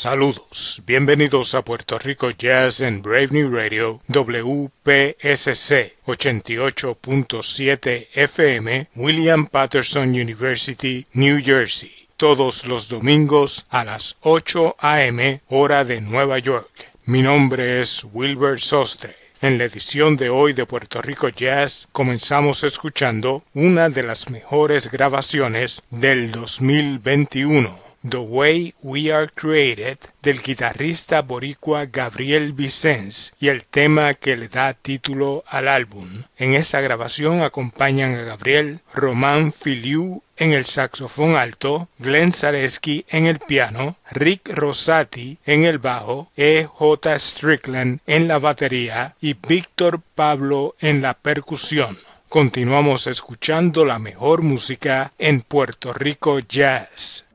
Saludos, bienvenidos a Puerto Rico Jazz en Brave New Radio WPSC 88.7 FM William Patterson University, New Jersey, todos los domingos a las 8 a.m. hora de Nueva York. Mi nombre es Wilbur Sostre. En la edición de hoy de Puerto Rico Jazz comenzamos escuchando una de las mejores grabaciones del 2021 The Way We Are Created del guitarrista boricua Gabriel Vicens y el tema que le da título al álbum. En esta grabación acompañan a Gabriel Román Filiu en el saxofón alto, Glenn Zaleski en el piano, Rick Rosati en el bajo, E. J. Strickland en la batería y Víctor Pablo en la percusión. Continuamos escuchando la mejor música en Puerto Rico Jazz.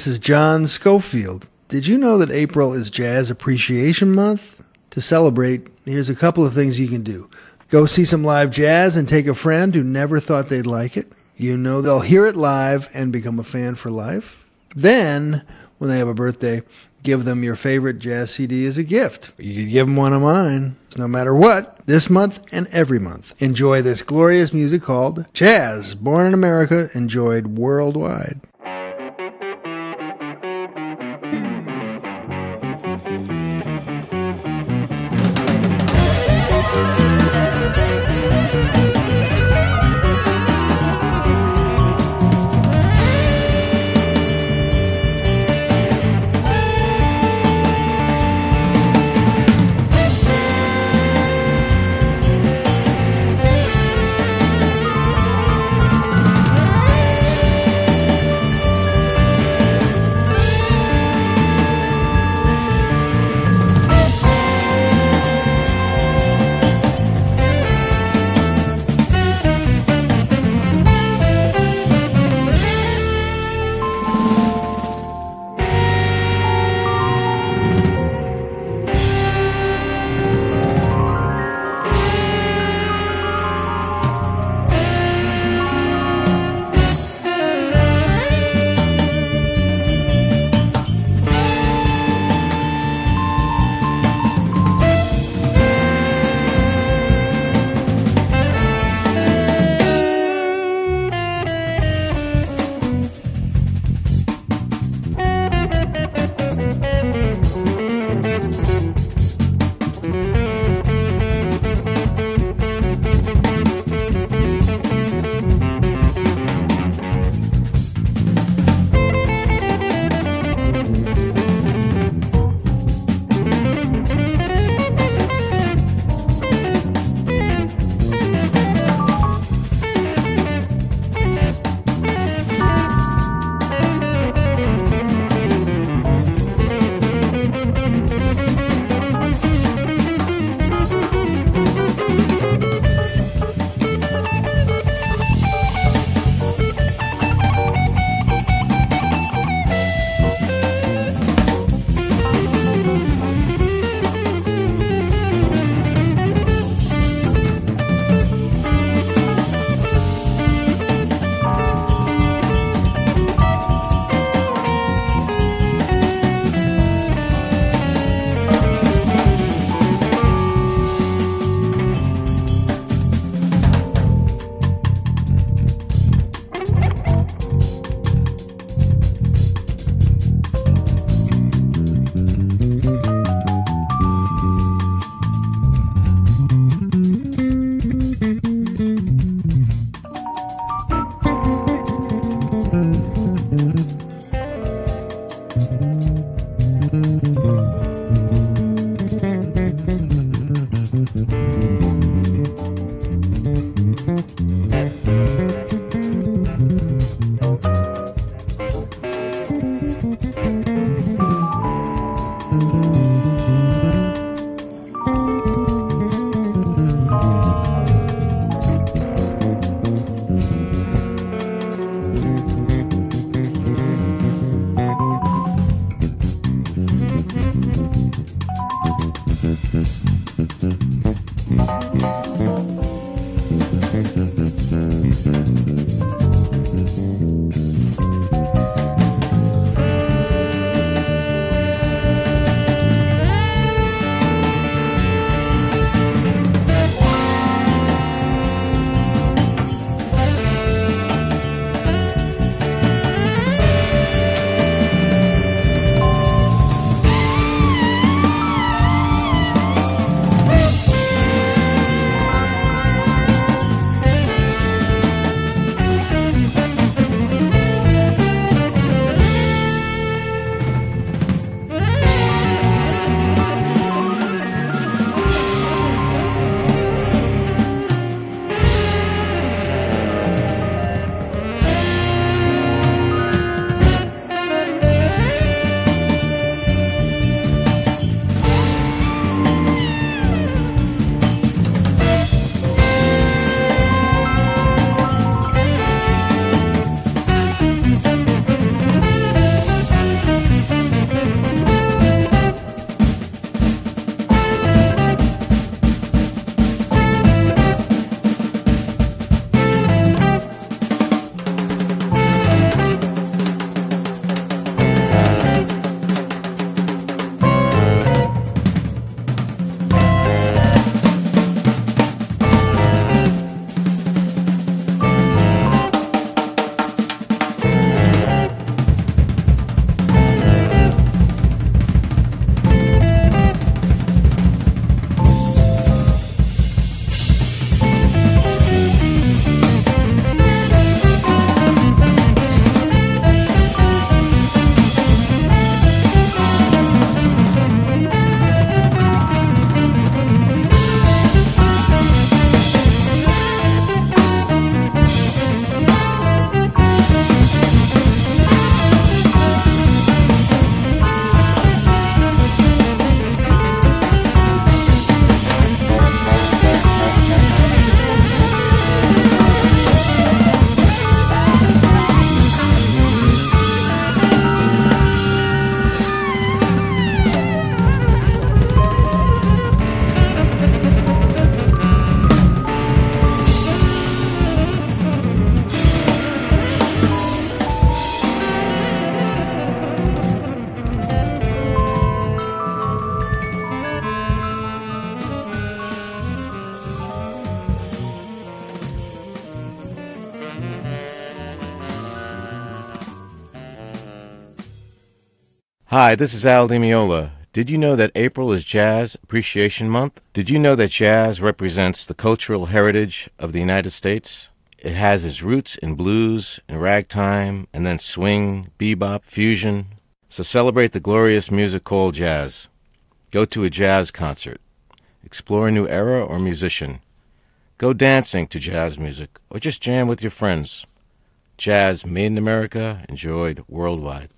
This is John Scofield. Did you know that April is Jazz Appreciation Month? To celebrate, here's a couple of things you can do. Go see some live jazz and take a friend who never thought they'd like it. You know they'll hear it live and become a fan for life. Then, when they have a birthday, give them your favorite jazz CD as a gift. You could give them one of mine. No matter what, this month and every month. Enjoy this glorious music called Jazz, born in America, enjoyed worldwide. Hi, this is Al Di Meola. Did you know that April is Jazz Appreciation Month? Did you know that jazz represents the cultural heritage of the United States? It has its roots in blues and ragtime, and then swing, bebop, fusion. So celebrate the glorious music called jazz. Go to a jazz concert. Explore a new era or musician. Go dancing to jazz music, or just jam with your friends. Jazz made in America, enjoyed worldwide.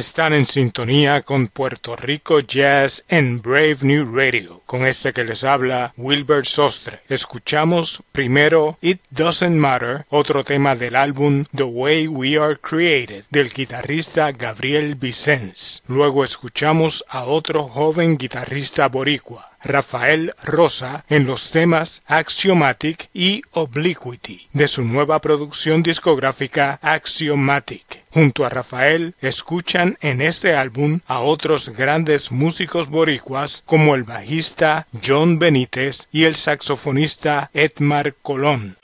Están en sintonía con Puerto Rico Jazz en Brave New Radio. Con este que les habla Wilbert Sostre. Escuchamos primero It Doesn't Matter, otro tema del álbum The Way We Are Created del guitarrista Gabriel Vicens. Luego escuchamos a otro joven guitarrista boricua, Rafael Rosa en los temas Axiomatic y Obliquity de su nueva producción discográfica Axiomatic. Junto a Rafael escuchan en este álbum a otros grandes músicos boricuas como el bajista John Benítez y el saxofonista Edmar Colón.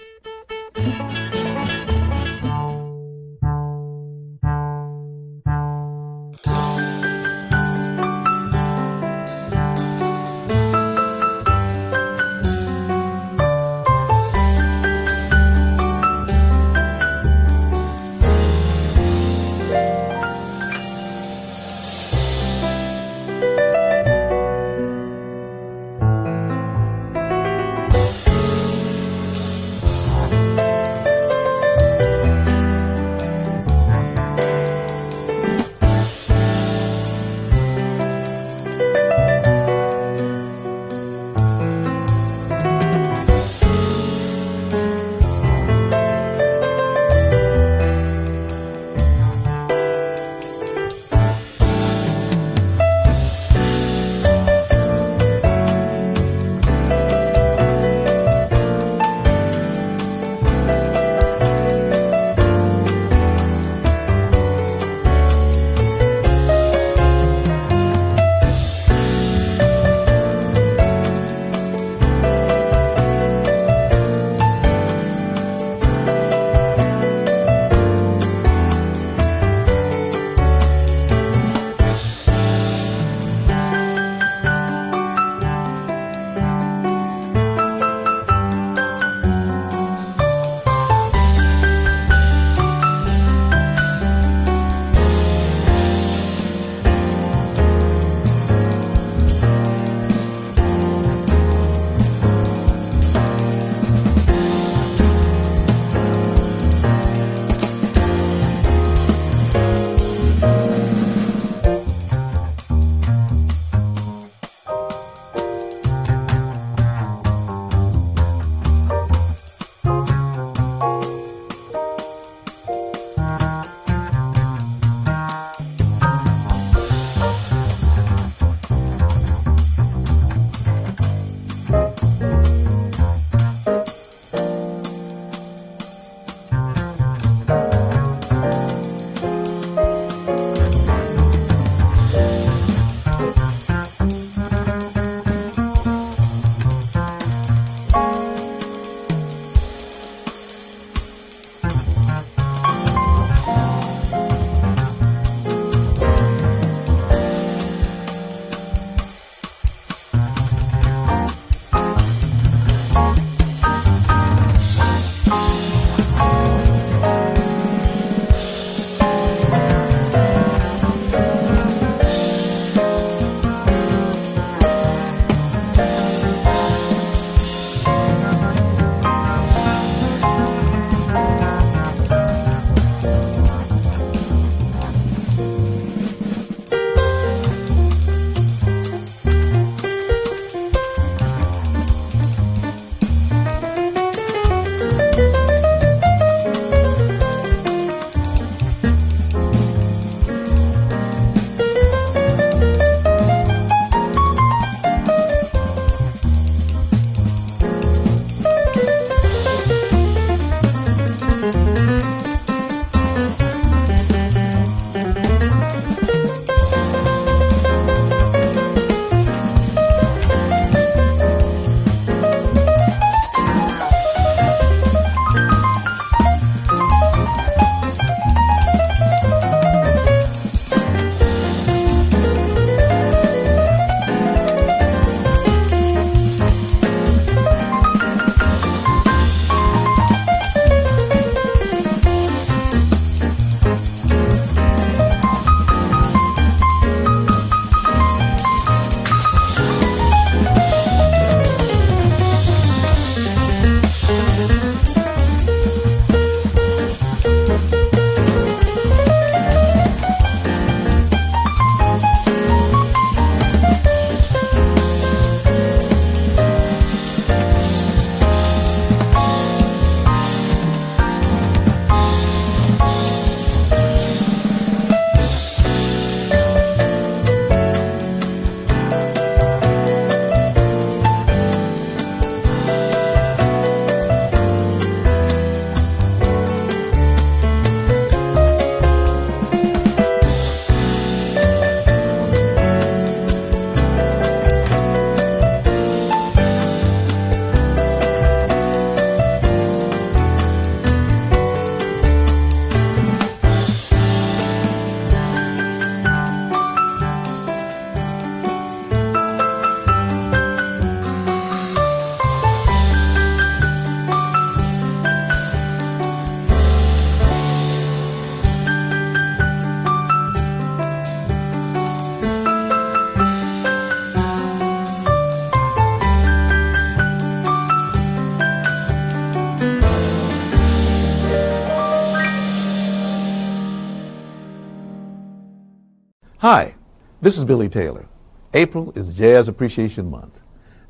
This is Billy Taylor. April is Jazz Appreciation Month.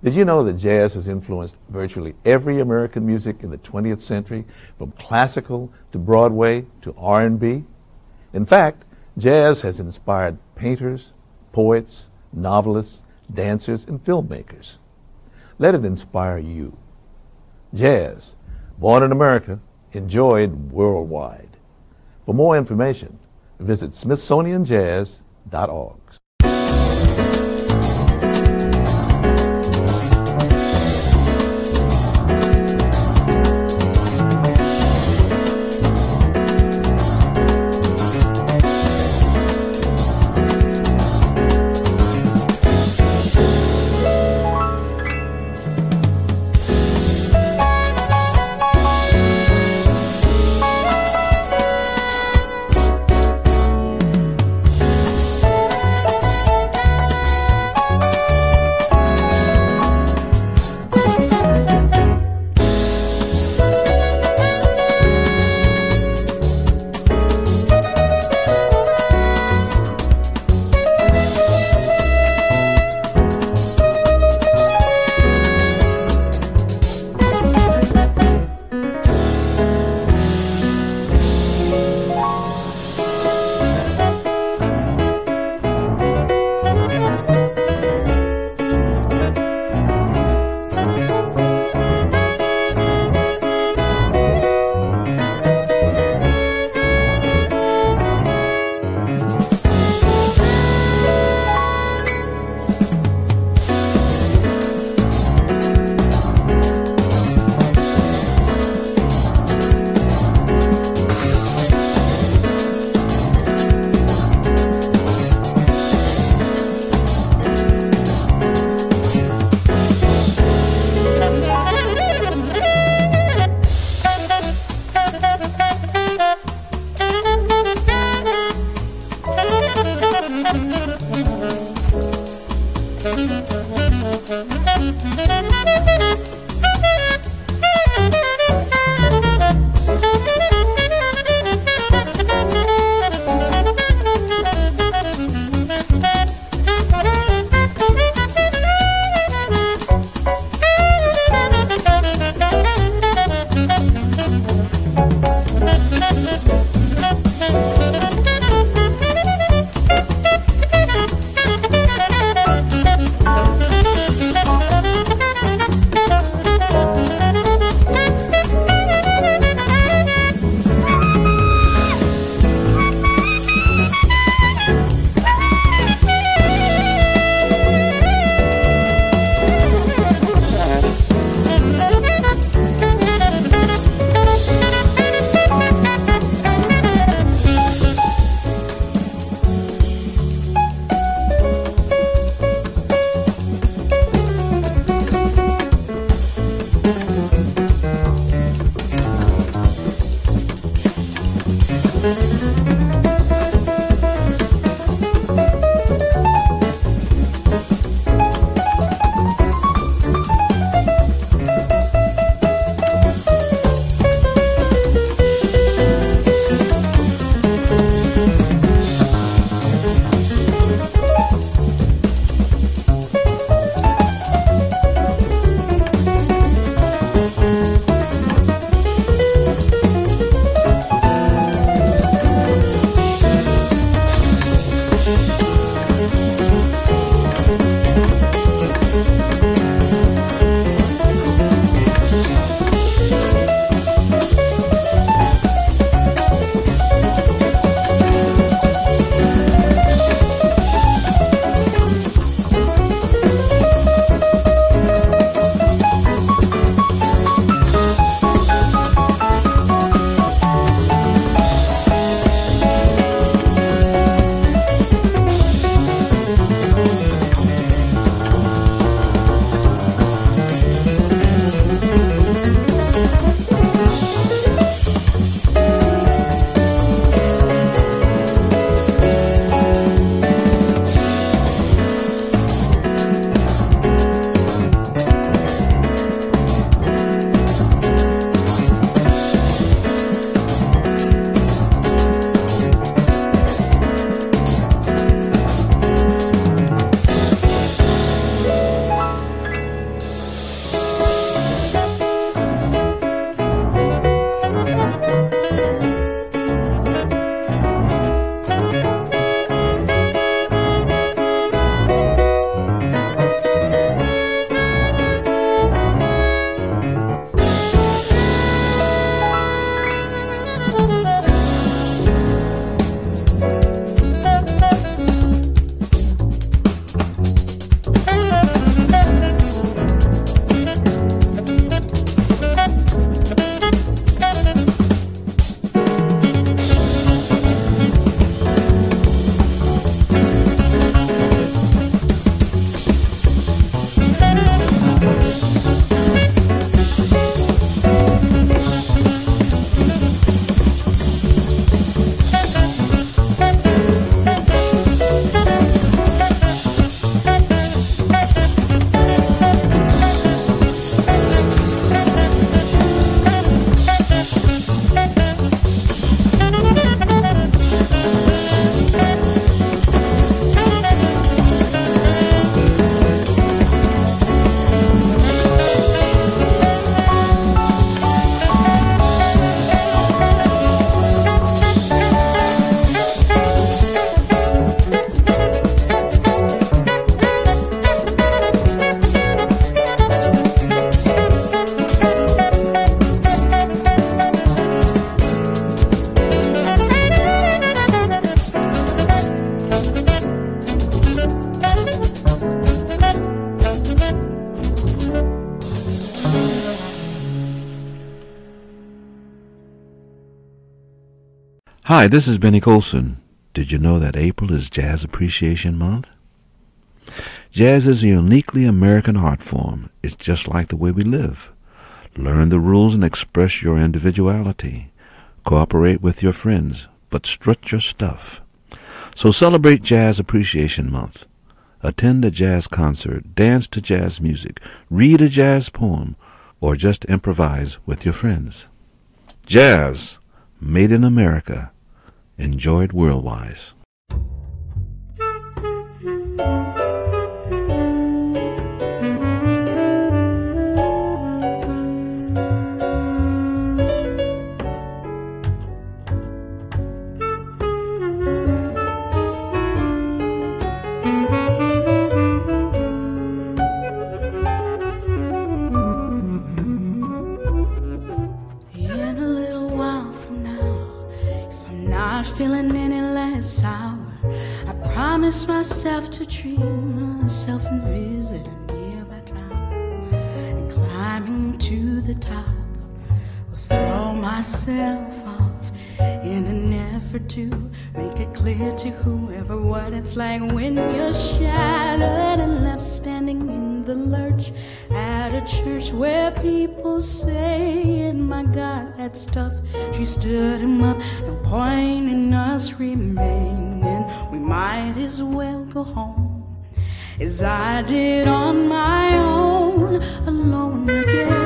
Did you know that jazz has influenced virtually every American music in the 20th century, from classical to Broadway to R&B? In fact, jazz has inspired painters, poets, novelists, dancers, and filmmakers. Let it inspire you. Jazz, born in America, enjoyed worldwide. For more information, visit smithsonianjazz.org. Hi, this is Benny Golson. Did you know that April is Jazz Appreciation Month? Jazz is a uniquely American art form. It's just like the way we live. Learn the rules and express your individuality. Cooperate with your friends, but strut your stuff. So celebrate Jazz Appreciation Month. Attend a jazz concert, dance to jazz music, read a jazz poem, or just improvise with your friends. Jazz, made in America enjoyed worldwise. Myself to treat myself and visit a nearby town. And climbing to the top, will throw myself off in an effort to make it clear to whoever what it's like when you're shattered and left standing in the lurch at a church where people say, My God, that's tough. She stood him up, no point in us remaining. We might as well go home as I did on my own, alone again.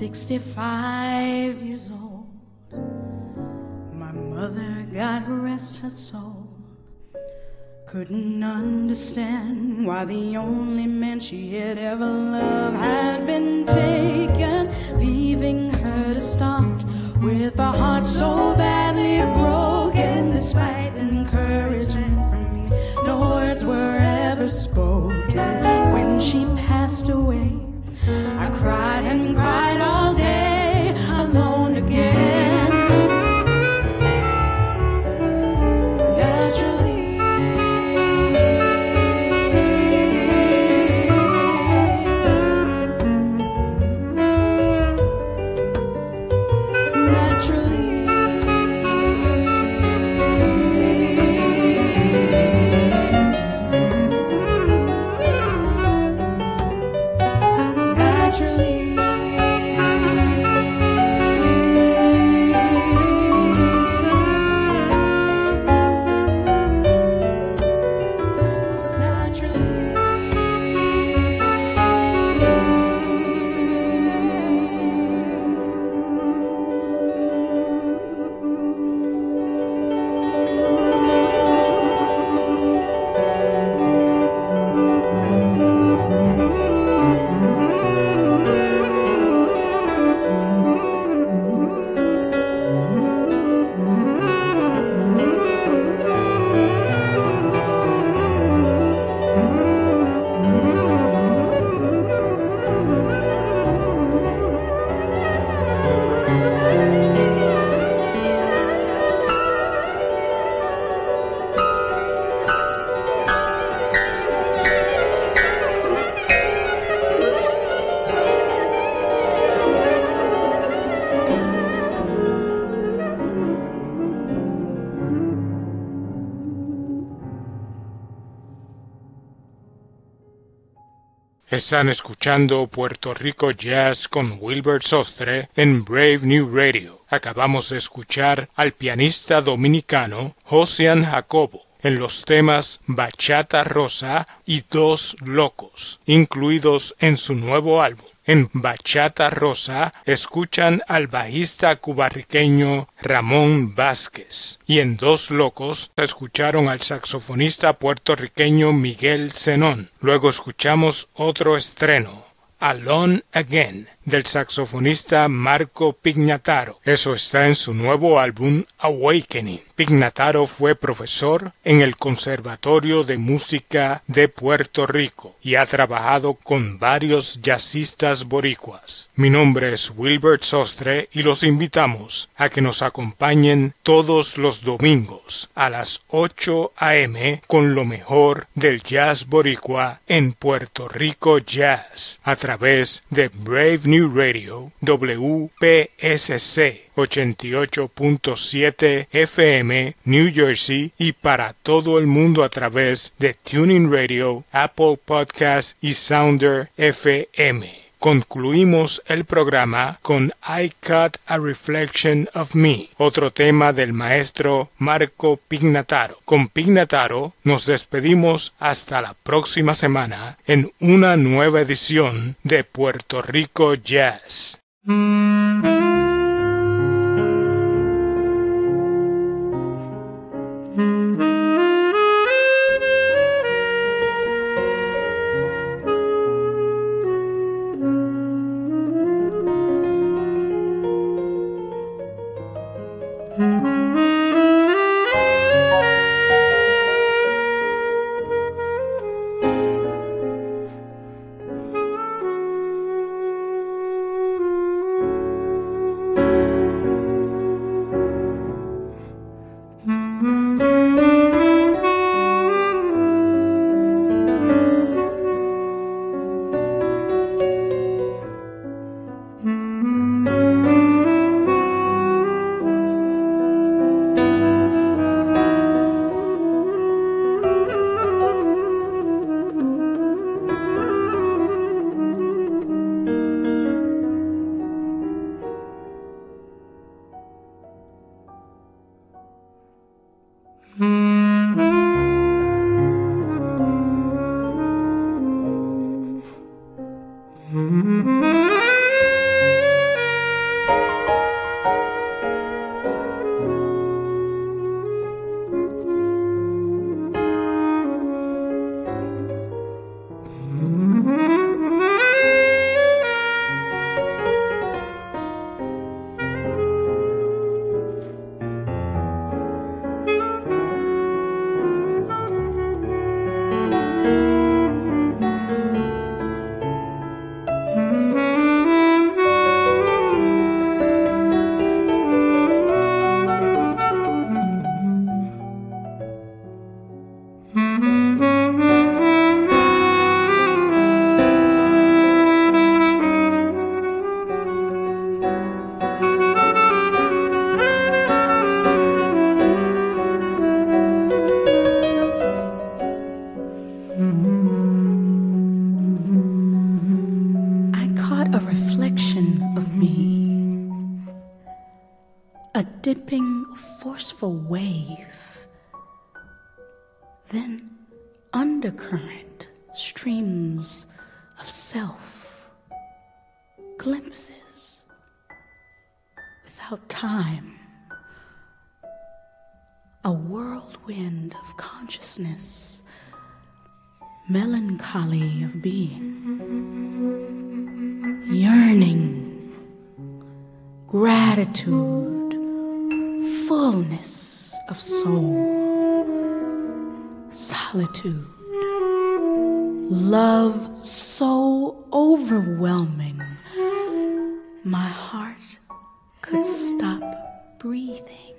65 years old, my mother, God rest her soul, couldn't understand why the only man she had ever loved had been taken, leaving her to start with a heart so badly broken, despite encouragement from me. No words were ever spoken when she passed away. I cried and cried all Están escuchando Puerto Rico Jazz con Wilbert Sostre en Brave New Radio. Acabamos de escuchar al pianista dominicano Josian Jacobo en los temas Bachata Rosa y Dos Locos, incluidos en su nuevo álbum. En Bachata Rosa escuchan al bajista cubarriqueño Ramón Vázquez y en Dos Locos escucharon al saxofonista puertorriqueño Miguel Zenón. Luego escuchamos otro estreno, Alone Again, del saxofonista Marco Pignataro. Eso está en su nuevo álbum Awakening. Pignataro fue profesor en el Conservatorio de Música de Puerto Rico y ha trabajado con varios jazzistas boricuas. Mi nombre es Wilbert Sostre y los invitamos a que nos acompañen todos los domingos a las 8 a.m. con lo mejor del jazz boricua en Puerto Rico Jazz a través de Brave New Radio WPSC 88.7 FM New Jersey y para todo el mundo a través de Tuning Radio, Apple Podcast y Sounder FM. Concluimos el programa con I Cut a Reflection of Me, otro tema del maestro Marco Pignataro. Con Pignataro nos despedimos hasta la próxima semana en una nueva edición de Puerto Rico Jazz. Then undercurrent streams of self, glimpses without time, a whirlwind of consciousness, melancholy of being, yearning, gratitude, fullness of soul, solitude, love so overwhelming, my heart could stop breathing.